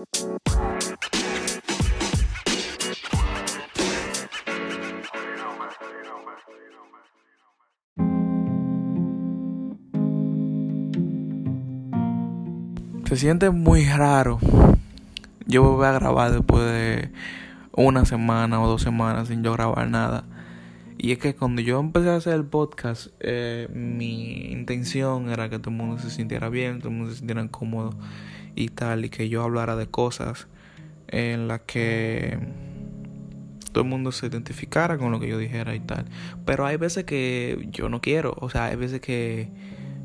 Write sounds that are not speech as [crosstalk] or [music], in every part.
Se siente muy raro. Yo voy a grabar después de una semana o dos semanas sin yo grabar nada. Y es que cuando yo empecé a hacer el podcast, eh, mi intención era que todo el mundo se sintiera bien, todo el mundo se sintiera cómodo y tal, y que yo hablara de cosas en las que todo el mundo se identificara con lo que yo dijera y tal. Pero hay veces que yo no quiero, o sea, hay veces que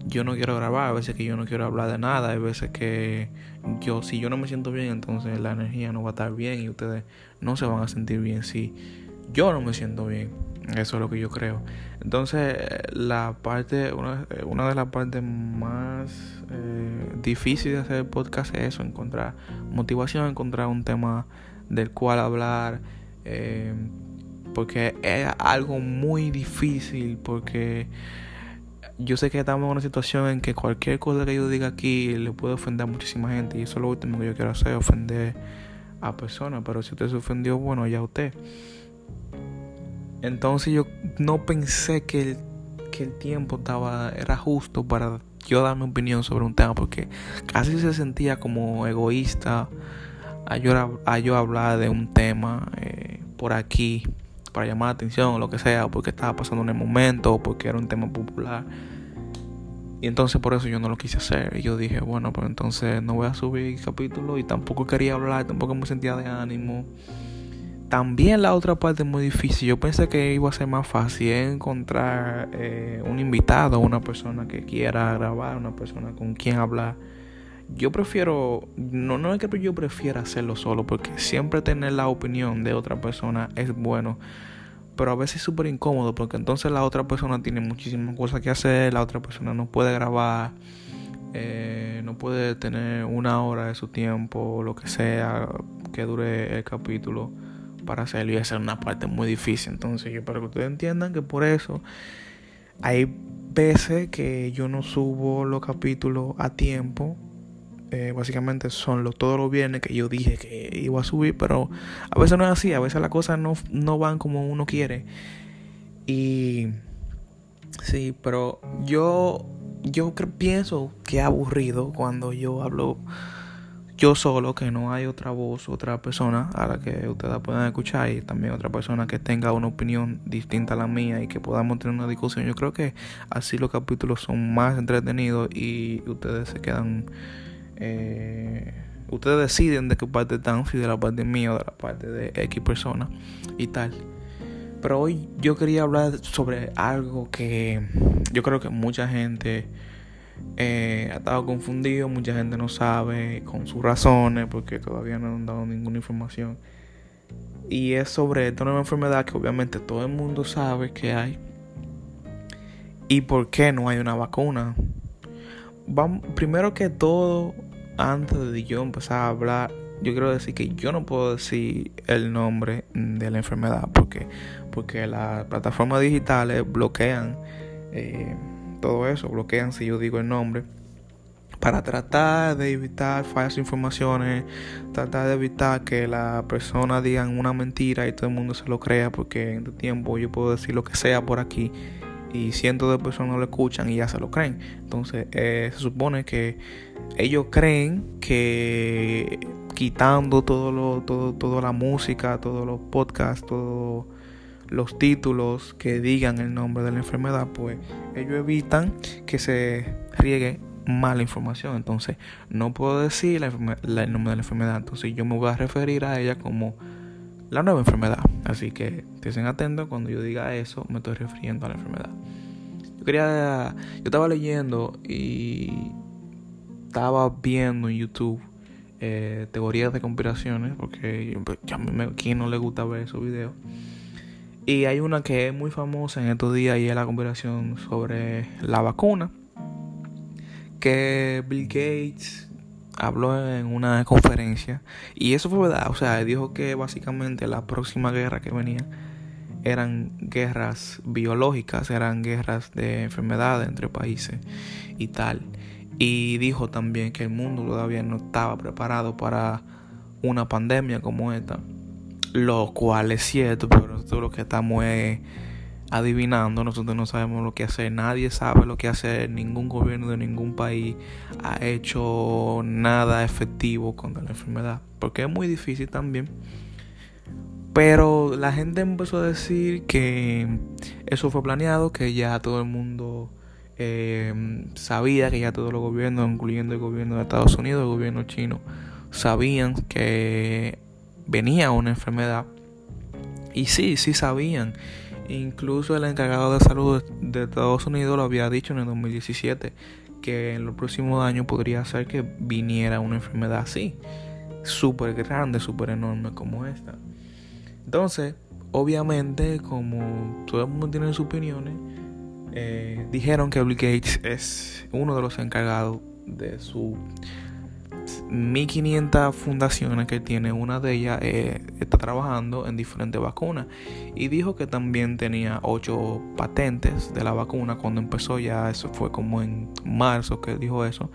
yo no quiero grabar, hay veces que yo no quiero hablar de nada, hay veces que yo, si yo no me siento bien, entonces la energía no va a estar bien y ustedes no se van a sentir bien si yo no me siento bien. Eso es lo que yo creo. Entonces, la parte, una, una de las partes más eh, difíciles de hacer el podcast es eso, encontrar motivación, encontrar un tema del cual hablar. Eh, porque es algo muy difícil, porque yo sé que estamos en una situación en que cualquier cosa que yo diga aquí le puede ofender a muchísima gente y eso es lo último que yo quiero hacer, ofender a personas, pero si usted se ofendió, bueno, ya usted. Entonces yo no pensé que el, que el tiempo estaba, era justo para yo dar mi opinión sobre un tema porque casi se sentía como egoísta a yo, a yo hablar de un tema eh, por aquí para llamar la atención o lo que sea porque estaba pasando en el momento o porque era un tema popular. Y entonces por eso yo no lo quise hacer. Y yo dije bueno pues entonces no voy a subir capítulo y tampoco quería hablar tampoco me sentía de ánimo también la otra parte es muy difícil. Yo pensé que iba a ser más fácil encontrar eh, un invitado, una persona que quiera grabar, una persona con quien hablar. Yo prefiero, no, no es que yo prefiera hacerlo solo, porque siempre tener la opinión de otra persona es bueno. Pero a veces es súper incómodo, porque entonces la otra persona tiene muchísimas cosas que hacer, la otra persona no puede grabar, eh, no puede tener una hora de su tiempo, lo que sea que dure el capítulo para hacerlo y esa es una parte muy difícil. Entonces, yo para que ustedes entiendan que por eso hay veces que yo no subo los capítulos a tiempo. Eh, básicamente son los, todos los viernes que yo dije que iba a subir, pero a veces no es así, a veces las cosas no, no van como uno quiere. Y sí, pero yo, yo pienso que es aburrido cuando yo hablo yo solo, que no hay otra voz, otra persona a la que ustedes puedan escuchar y también otra persona que tenga una opinión distinta a la mía y que podamos tener una discusión. Yo creo que así los capítulos son más entretenidos y ustedes se quedan... Eh, ustedes deciden de qué parte están, si de la parte mía o de la parte de X persona y tal. Pero hoy yo quería hablar sobre algo que yo creo que mucha gente eh, ha estado confundido, mucha gente no sabe con sus razones porque todavía no han dado ninguna información. Y es sobre esta nueva enfermedad que obviamente todo el mundo sabe que hay. ¿Y por qué no hay una vacuna? Primero que todo, antes de yo empezar a hablar, yo quiero decir que yo no puedo decir el nombre de la enfermedad porque, porque las plataformas digitales bloquean. Eh, todo eso, bloquean si yo digo el nombre, para tratar de evitar falsas informaciones, tratar de evitar que la persona diga una mentira y todo el mundo se lo crea, porque en este tiempo yo puedo decir lo que sea por aquí y cientos de personas lo escuchan y ya se lo creen. Entonces eh, se supone que ellos creen que quitando todo lo, todo, toda la música, todos los podcasts, todo los títulos que digan el nombre de la enfermedad, pues ellos evitan que se riegue mala información. Entonces, no puedo decir el nombre de la enfermedad. Entonces, yo me voy a referir a ella como la nueva enfermedad. Así que estén atentos cuando yo diga eso, me estoy refiriendo a la enfermedad. Yo quería, yo estaba leyendo y estaba viendo en YouTube eh, teorías de conspiraciones, porque pues, a mí, ¿a quién no le gusta ver esos videos? Y hay una que es muy famosa en estos días y es la conversación sobre la vacuna. Que Bill Gates habló en una conferencia. Y eso fue verdad. O sea, dijo que básicamente la próxima guerra que venía eran guerras biológicas, eran guerras de enfermedades entre países y tal. Y dijo también que el mundo todavía no estaba preparado para una pandemia como esta, lo cual es cierto, pero nosotros lo que estamos es adivinando, nosotros no sabemos lo que hacer, nadie sabe lo que hacer, ningún gobierno de ningún país ha hecho nada efectivo contra la enfermedad, porque es muy difícil también. Pero la gente empezó a decir que eso fue planeado, que ya todo el mundo eh, sabía, que ya todos los gobiernos, incluyendo el gobierno de Estados Unidos, el gobierno chino, sabían que venía una enfermedad. Y sí, sí sabían. Incluso el encargado de salud de Estados Unidos lo había dicho en el 2017 que en los próximos años podría ser que viniera una enfermedad así, súper grande, súper enorme como esta. Entonces, obviamente, como todo el mundo tiene sus opiniones, eh, dijeron que Bill Gates es uno de los encargados de su 1500 fundaciones que tiene, una de ellas eh, está trabajando en diferentes vacunas. Y dijo que también tenía 8 patentes de la vacuna. Cuando empezó ya, eso fue como en marzo que dijo eso.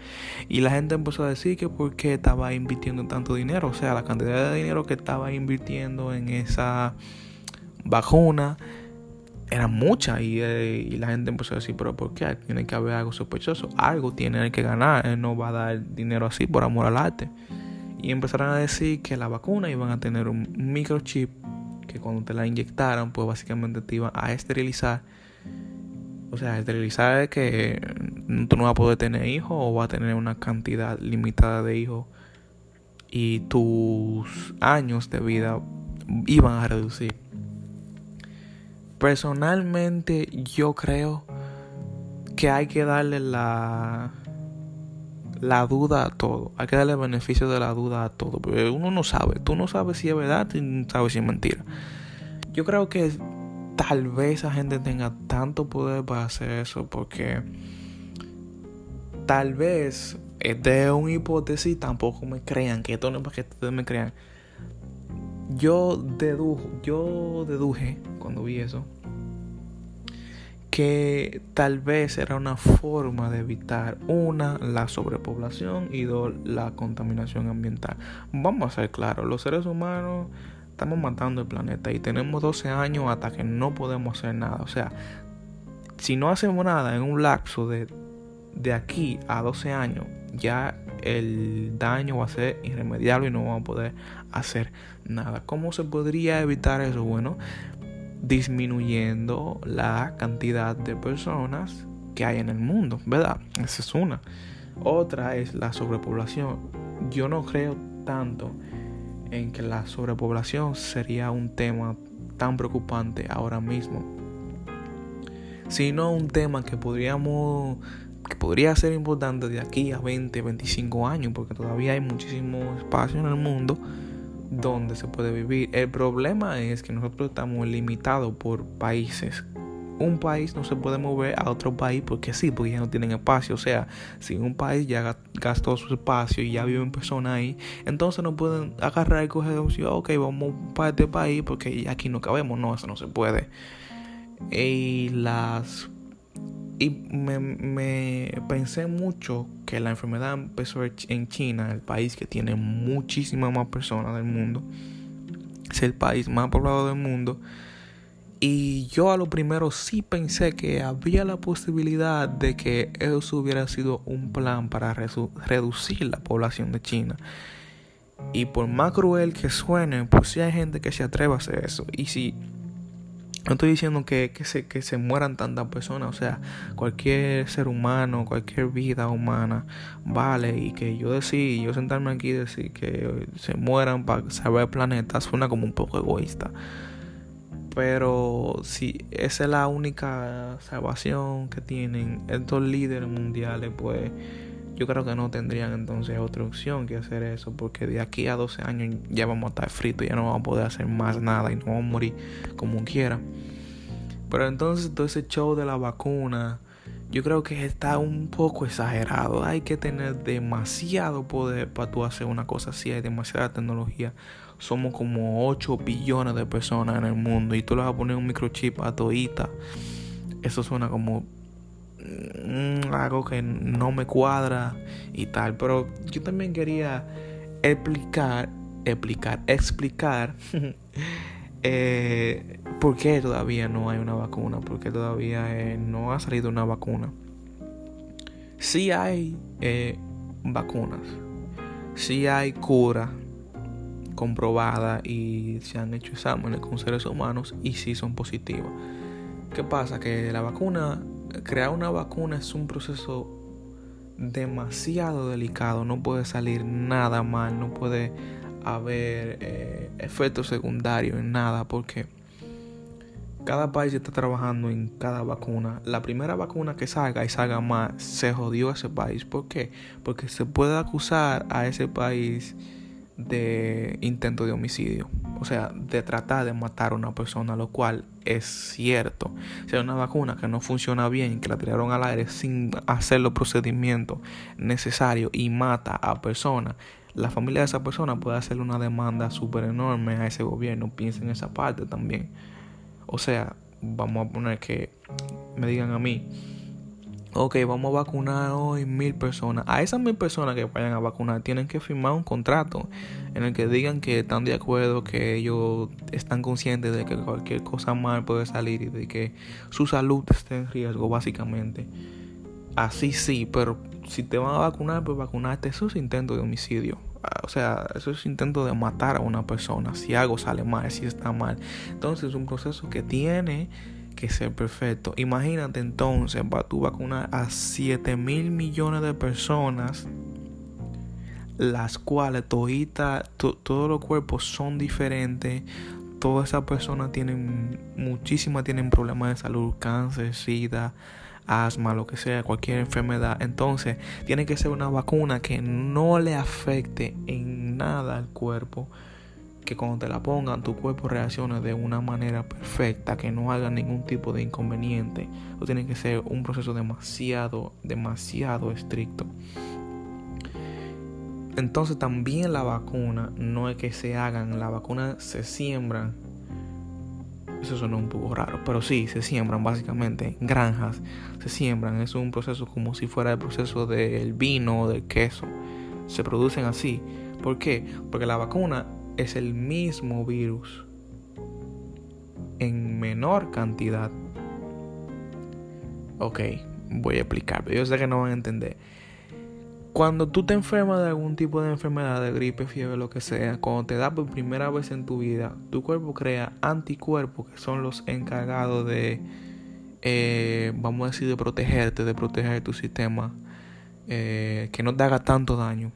Y la gente empezó a decir que por qué estaba invirtiendo tanto dinero, o sea, la cantidad de dinero que estaba invirtiendo en esa vacuna era mucha y, eh, y, la gente empezó a decir, pero ¿por qué? Tiene que haber algo sospechoso, algo tiene que ganar, él no va a dar dinero así por amor al arte. Y empezaron a decir que la vacuna iban a tener un microchip que cuando te la inyectaran, pues básicamente te iban a esterilizar. O sea, esterilizar es que tú no vas a poder tener hijos o vas a tener una cantidad limitada de hijos y tus años de vida iban a reducir. Personalmente yo creo que hay que darle la la duda a todo. Hay que darle el beneficio de la duda a todo. Porque uno no sabe. Tú no sabes si es verdad y no sabes si es mentira. Yo creo que tal vez esa gente tenga tanto poder para hacer eso. Porque tal vez de una hipótesis tampoco me crean. Que esto no es para que ustedes me crean yo dedujo, yo deduje cuando vi eso que tal vez era una forma de evitar una la sobrepoblación y dos la contaminación ambiental. Vamos a ser claros, los seres humanos estamos matando el planeta y tenemos 12 años hasta que no podemos hacer nada. O sea, si no hacemos nada en un lapso de, de aquí a 12 años, ya el daño va a ser irremediable y no vamos a poder hacer nada. ¿Cómo se podría evitar eso? Bueno, disminuyendo la cantidad de personas que hay en el mundo, ¿verdad? Esa es una. Otra es la sobrepoblación. Yo no creo tanto en que la sobrepoblación sería un tema tan preocupante ahora mismo, sino un tema que podríamos que podría ser importante de aquí a 20, 25 años, porque todavía hay muchísimo espacio en el mundo donde se puede vivir. El problema es que nosotros estamos limitados por países. Un país no se puede mover a otro país porque sí, porque ya no tienen espacio. O sea, si un país ya gastó su espacio y ya viven personas ahí, entonces no pueden agarrar y coger y ok, vamos para este país porque aquí no cabemos. No, eso no se puede. Y las y me, pensé mucho que la enfermedad empezó en China, el país que tiene muchísimas más personas del mundo. Es el país más poblado del mundo. Y yo a lo primero sí pensé que había la posibilidad de que eso hubiera sido un plan para reducir la población de China. Y por más cruel que suene, pues sí hay gente que se atreve a hacer eso. Y si no estoy diciendo que, que, se, que se mueran tantas personas, o sea, cualquier ser humano, cualquier vida humana vale y que yo decir, yo sentarme aquí y decir que se mueran para salvar el planeta suena como un poco egoísta. Pero si esa es la única salvación que tienen estos líderes mundiales, pues yo creo que no tendrían entonces otra opción que hacer eso, porque de aquí a 12 años ya vamos a estar fritos, ya no vamos a poder hacer más nada y no vamos a morir como quiera. Pero entonces todo ese show de la vacuna, yo creo que está un poco exagerado. Hay que tener demasiado poder para tú hacer una cosa así, hay demasiada tecnología. Somos como 8 billones de personas en el mundo y tú le vas a poner un microchip a todita. Eso suena como algo que no me cuadra y tal. Pero yo también quería explicar explicar, explicar [laughs] eh, por qué todavía no hay una vacuna, por qué todavía eh, no ha salido una vacuna. Sí hay eh, vacunas, sí hay cura comprobada y se han hecho exámenes con seres humanos y sí son positivas. ¿Qué pasa? Que la vacuna, crear una vacuna es un proceso demasiado delicado, no puede salir nada mal, no puede haber eh, efectos secundarios en nada porque cada país está trabajando en cada vacuna. La primera vacuna que salga y salga más, se jodió ese país. ¿Por qué? Porque se puede acusar a ese país de intento de homicidio. O sea, de tratar de matar a una persona, lo cual es cierto. Si hay una vacuna que no funciona bien, que la tiraron al aire sin hacer los procedimientos necesarios y mata a personas, la familia de esa persona puede hacerle una demanda súper enorme a ese gobierno. Piensen en esa parte también. O sea, vamos a poner que me digan a mí, ok, vamos a vacunar hoy mil personas. A esas mil personas que vayan a vacunar tienen que firmar un contrato en el que digan que están de acuerdo, que ellos están conscientes de que cualquier cosa mal puede salir y de que su salud esté en riesgo, básicamente. Así sí, pero si te van a vacunar, pues vacunarte, eso es intento de homicidio. Ah, o sea, eso es intento de matar a una persona. Si algo sale mal, si está mal. Entonces es un proceso que tiene que ser perfecto. Imagínate entonces, va tú vacunar a 7 mil millones de personas, las cuales todita, todos los cuerpos son diferentes. Todas esas personas tienen, muchísimas tienen problemas de salud, cáncer, sida, asma, lo que sea, cualquier enfermedad. Entonces, tiene que ser una vacuna que no le afecte en nada al cuerpo. Que cuando te la pongan, tu cuerpo reaccione de una manera perfecta, que no haga ningún tipo de inconveniente. O tiene que ser un proceso demasiado, demasiado estricto. Entonces también la vacuna no es que se hagan, la vacuna se siembran eso suena un poco raro, pero sí, se siembran básicamente en granjas, se siembran, es un proceso como si fuera el proceso del vino o del queso. Se producen así. ¿Por qué? Porque la vacuna es el mismo virus en menor cantidad. Ok, voy a explicar, pero yo sé que no van a entender. Cuando tú te enfermas de algún tipo de enfermedad, de gripe, fiebre, lo que sea, cuando te da por primera vez en tu vida, tu cuerpo crea anticuerpos que son los encargados de, eh, vamos a decir, de protegerte, de proteger tu sistema, eh, que no te haga tanto daño.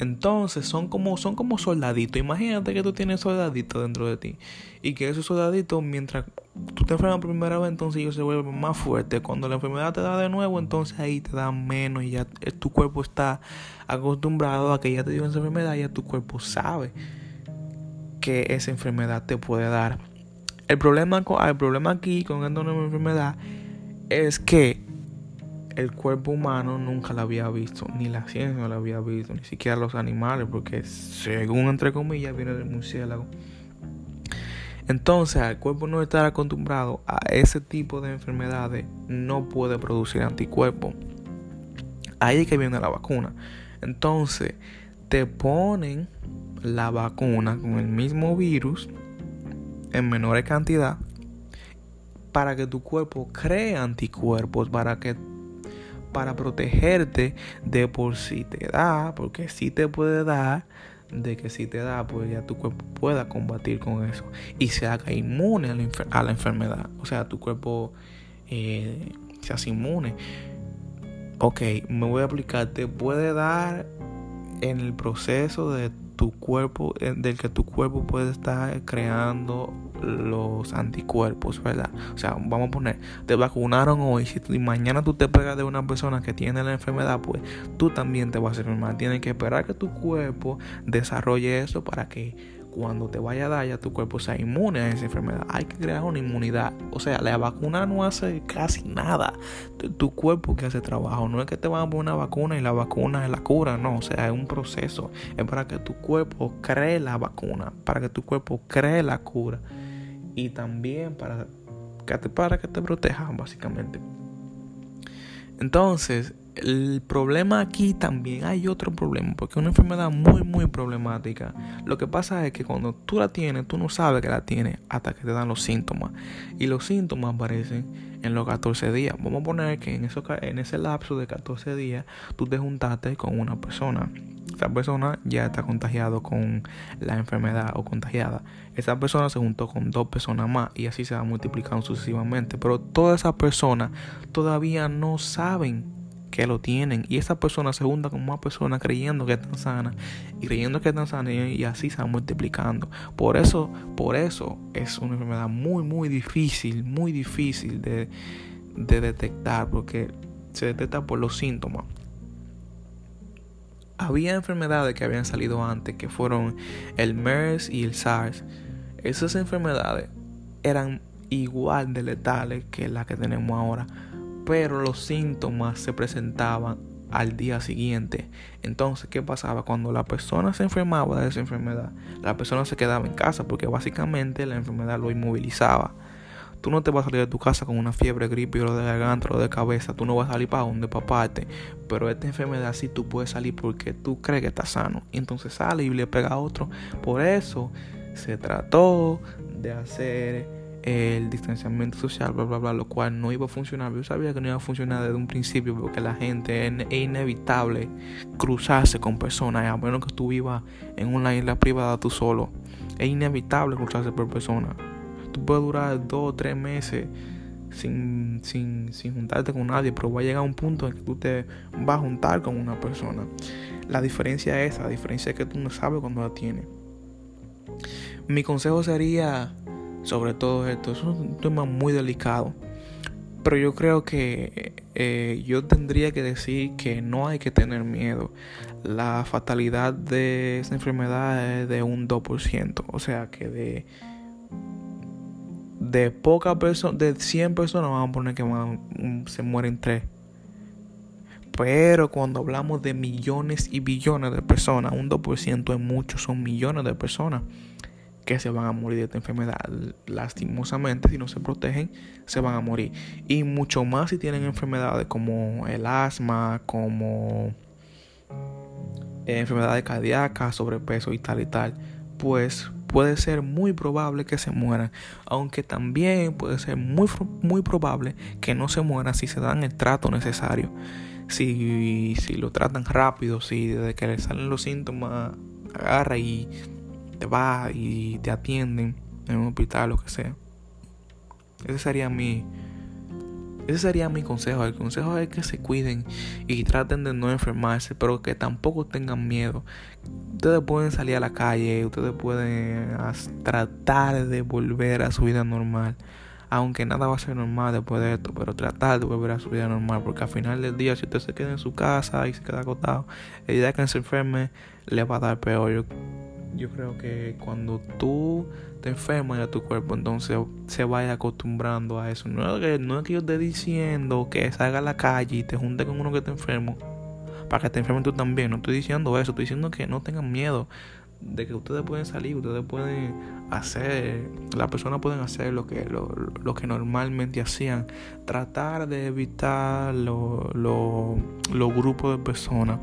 Entonces son como, son como soldaditos. Imagínate que tú tienes soldaditos dentro de ti. Y que esos soldaditos, mientras tú te enfermas por primera vez, entonces ellos se vuelven más fuertes. Cuando la enfermedad te da de nuevo, entonces ahí te da menos. Y ya tu cuerpo está acostumbrado a que ya te dio esa enfermedad. Ya tu cuerpo sabe que esa enfermedad te puede dar. El problema, el problema aquí con esta nueva enfermedad es que el cuerpo humano nunca la había visto, ni la ciencia la había visto, ni siquiera los animales, porque según entre comillas viene del murciélago. Entonces, al cuerpo no estar acostumbrado a ese tipo de enfermedades, no puede producir anticuerpos. Ahí es que viene la vacuna. Entonces, te ponen la vacuna con el mismo virus en menores cantidad para que tu cuerpo cree anticuerpos, para que para protegerte de por si te da, porque si te puede dar, de que si te da, pues ya tu cuerpo pueda combatir con eso y se haga inmune a la, enfermedad. O sea, tu cuerpo eh, se hace inmune. Ok, me voy a aplicar. Te puede dar en el proceso de tu cuerpo, eh, del que tu cuerpo puede estar creando los anticuerpos, ¿verdad? O sea, vamos a poner, te vacunaron hoy, si mañana tú te pegas de una persona que tiene la enfermedad, pues tú también te vas a enfermar. Tienes que esperar que tu cuerpo desarrolle eso para que cuando te vaya a dar ya tu cuerpo sea inmune a esa enfermedad. Hay que crear una inmunidad. O sea, la vacuna no hace casi nada. Tu, cuerpo que hace trabajo. No es que te van a poner una vacuna y la vacuna es la cura. No, o sea, es un proceso. Es para que tu cuerpo cree la vacuna. Para que tu cuerpo cree la cura. Y también para que te, para que te básicamente. Entonces, el problema aquí también hay otro problema, porque es una enfermedad muy, muy problemática. Lo que pasa es que cuando tú la tienes, tú no sabes que la tienes hasta que te dan los síntomas. Y los síntomas aparecen en los 14 días. Vamos a poner que en, eso, en ese lapso de 14 días tú te juntaste con una persona. Esa persona ya está contagiado con la enfermedad o contagiada. Esa persona se juntó con dos personas más y así se va multiplicando sucesivamente. Pero todas esas personas todavía no saben que lo tienen y esa persona se junta con más personas creyendo que están sanas y creyendo que están sanas y así se va multiplicando. Por eso, por eso es una enfermedad muy muy difícil, muy difícil de, de detectar porque se detecta por los síntomas. Había enfermedades que habían salido antes que fueron el MERS y el SARS. Esas enfermedades eran igual de letales que las que tenemos ahora pero los síntomas se presentaban al día siguiente. Entonces, ¿qué pasaba? Cuando la persona se enfermaba de esa enfermedad, la persona se quedaba en casa porque básicamente la enfermedad lo inmovilizaba. Tú no te vas a salir de tu casa con una fiebre, gripe, o de garganta o de cabeza. Tú no vas a salir para donde paparte. Pero esta enfermedad sí tú puedes salir porque tú crees que estás sano. Entonces sale y le pega a otro. Por eso se trató de hacer el distanciamiento social, bla, bla, bla, lo cual no iba a funcionar. Yo sabía que no iba a funcionar desde un principio porque la gente es, inevitable cruzarse con personas, a menos que tú vivas en una isla privada tú solo. Es inevitable cruzarse por personas. Tú puedes durar dos o tres meses sin, sin, sin juntarte con nadie, pero va a llegar un punto en que tú te vas a juntar con una persona. La diferencia es esa, la diferencia es que tú no sabes cuándo la tienes. Mi consejo sería sobre todo esto. Es un tema muy delicado. Pero yo creo que eh, yo tendría que decir que no hay que tener miedo. La fatalidad de esta enfermedad es de un 2%. O sea que de, de pocas personas, de 100 personas vamos a poner que se mueren 3. Pero cuando hablamos de millones y billones de personas, un 2% es mucho, son millones de personas que se van a morir de esta enfermedad. Lastimosamente, si no se protegen, se van a morir. Y mucho más si tienen enfermedades como el asma, como eh, enfermedades cardíacas, sobrepeso y tal y tal. Pues puede ser muy probable que se mueran. Aunque también puede ser muy, muy probable que no se mueran si se dan el trato necesario. Si, si lo tratan rápido, si desde que le salen los síntomas agarra y te vas y te atienden en un hospital, lo que sea. Ese sería mi, ese sería mi consejo. El consejo es que se cuiden y traten de no enfermarse, pero que tampoco tengan miedo. Ustedes pueden salir a la calle, ustedes pueden tratar de volver a su vida normal. Aunque nada va a ser normal después de esto, pero tratar de volver a su vida normal. Porque al final del día, si usted se queda en su casa y se queda acostado, el día que se enferme, le va a dar peor creo que cuando tú te enfermas a tu cuerpo, entonces se vaya acostumbrando a eso. No es que, no es que yo esté diciendo que salga a la calle y te junte con uno que te enfermo para que te enfermen tú también. No estoy diciendo eso, estoy diciendo que no tengan miedo de que ustedes pueden salir, ustedes pueden hacer, las personas pueden hacer lo que, lo, lo que normalmente hacían, tratar de evitar los grupos de personas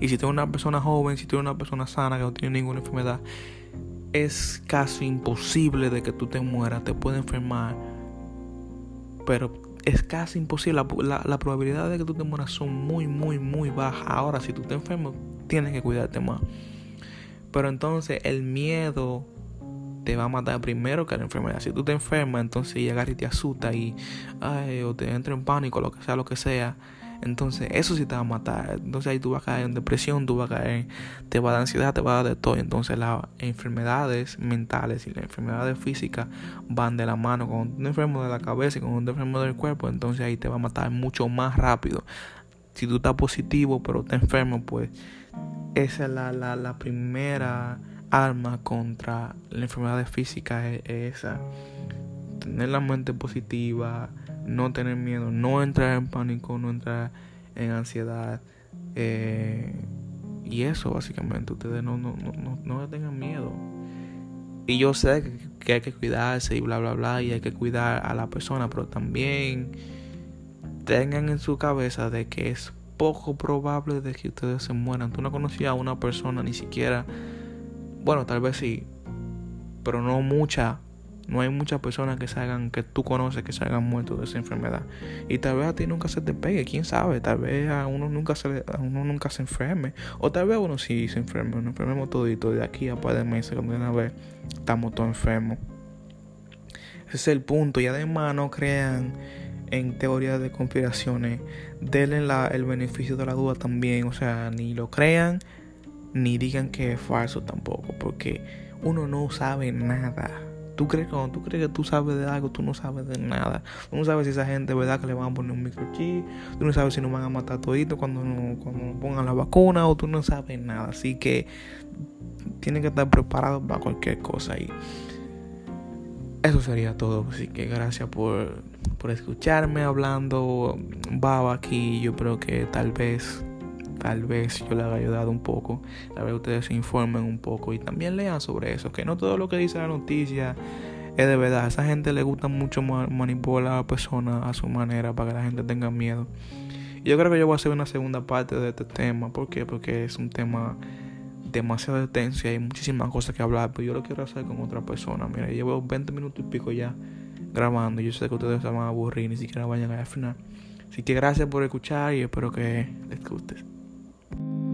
y si tú eres una persona joven, si tú eres una persona sana que no tiene ninguna enfermedad, es casi imposible de que tú te mueras, te puede enfermar. Pero es casi imposible. La, la, probabilidad de que tú te mueras son muy, muy, muy bajas. Ahora, si tú te enfermas, tienes que cuidarte más. Pero entonces el miedo te va a matar primero que la enfermedad. Si tú te enfermas, entonces llegar y te asusta y ay, o te entra en pánico, lo que sea, lo que sea entonces, eso sí te va a matar. Entonces, ahí tú vas a caer en depresión, tú vas a caer, te va a dar ansiedad, te va a dar de todo. Entonces, las enfermedades mentales y las enfermedades físicas van de la mano. Cuando tú enfermo de la cabeza y cuando tú enfermo del cuerpo, entonces ahí te va a matar mucho más rápido. Si tú estás positivo, pero te enfermo, pues esa es la, la, la primera arma contra la enfermedad física, es esa. Tener la mente positiva no tener miedo, no entrar en pánico, no entrar en ansiedad. Eh, y eso básicamente, ustedes no, no, no, no tengan miedo. Y yo sé que, que, hay que cuidarse y bla, bla, bla, y hay que cuidar a la persona, pero también tengan en su cabeza de que es poco probable de que ustedes se mueran. Tú no conocías a una persona ni siquiera, bueno, tal vez sí, pero no mucha, no hay muchas personas que salgan, que tú conoces que se hayan muerto de esa enfermedad. Y tal vez a ti nunca se te pegue, quién sabe, tal vez a uno nunca se, a uno nunca se enferme. O tal vez uno sí se enferme, nos enfermemos todito de aquí a par de meses, cuando una vez estamos todos enfermos. Ese es el punto. Y además no crean en teorías de conspiraciones. Denle la, el beneficio de la duda también. O sea, ni lo crean, ni digan que es falso tampoco. Porque uno no sabe nada. Tú crees, cuando tú crees que tú sabes de algo, tú no sabes de nada. Tú no sabes si esa gente, ¿verdad? Que le van a poner un microchip. Tú no sabes si nos van a matar todito cuando, cuando pongan la vacuna. O tú no sabes nada. Así que tienen que estar preparados para cualquier cosa. Y eso sería todo. Así que gracias por, por escucharme hablando baba aquí. Yo creo que tal vez, tal vez yo le haya ayudado un poco. Tal vez ustedes se informen un poco y también lean sobre eso. Que no todo lo que dice la noticia es de verdad. A esa gente le gusta mucho manipular a la persona a su manera para que la gente tenga miedo. Yo creo que yo voy a hacer una segunda parte de este tema. ¿Por qué? Porque es un tema demasiado extenso y hay muchísimas cosas que hablar, pero yo lo quiero hacer con otra persona. Mira, llevo 20 minutos y pico ya grabando. Yo sé que ustedes se van a aburrir, ni siquiera vayan al final. Así que gracias por escuchar y espero que les guste. Bye.